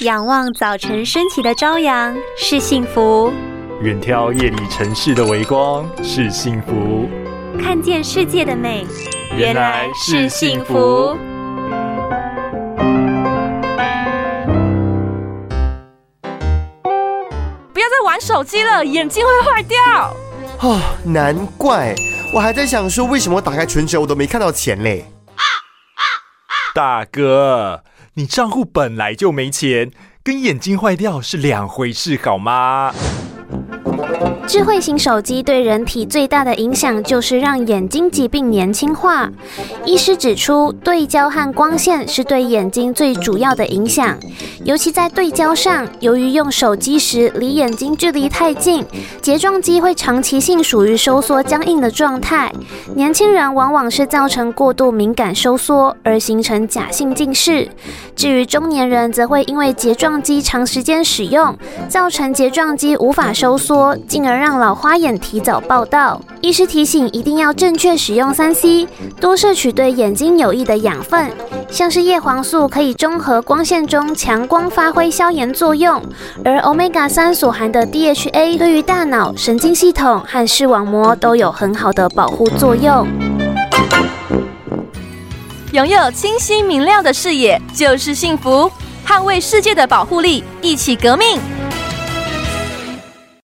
仰望早晨升起的朝阳是幸福，远眺夜里城市的微光是幸福，看见世界的美原来是幸福。不要再玩手机了，眼睛会坏掉。哦，难怪我还在想说，为什么打开存折我都没看到钱嘞？大哥。你账户本来就没钱，跟眼睛坏掉是两回事，好吗？智慧型手机对人体最大的影响就是让眼睛疾病年轻化。医师指出，对焦和光线是对眼睛最主要的影响，尤其在对焦上，由于用手机时离眼睛距离太近，睫状肌会长期性属于收缩僵硬的状态。年轻人往往是造成过度敏感收缩而形成假性近视，至于中年人，则会因为睫状肌长时间使用，造成睫状肌无法收缩。进而让老花眼提早报道。医师提醒，一定要正确使用三 C，多摄取对眼睛有益的养分，像是叶黄素可以中和光线中强光，发挥消炎作用；而 Omega 三所含的 DHA 对于大脑、神经系统和视网膜都有很好的保护作用。拥有清晰明亮的视野就是幸福，捍卫世界的保护力，一起革命。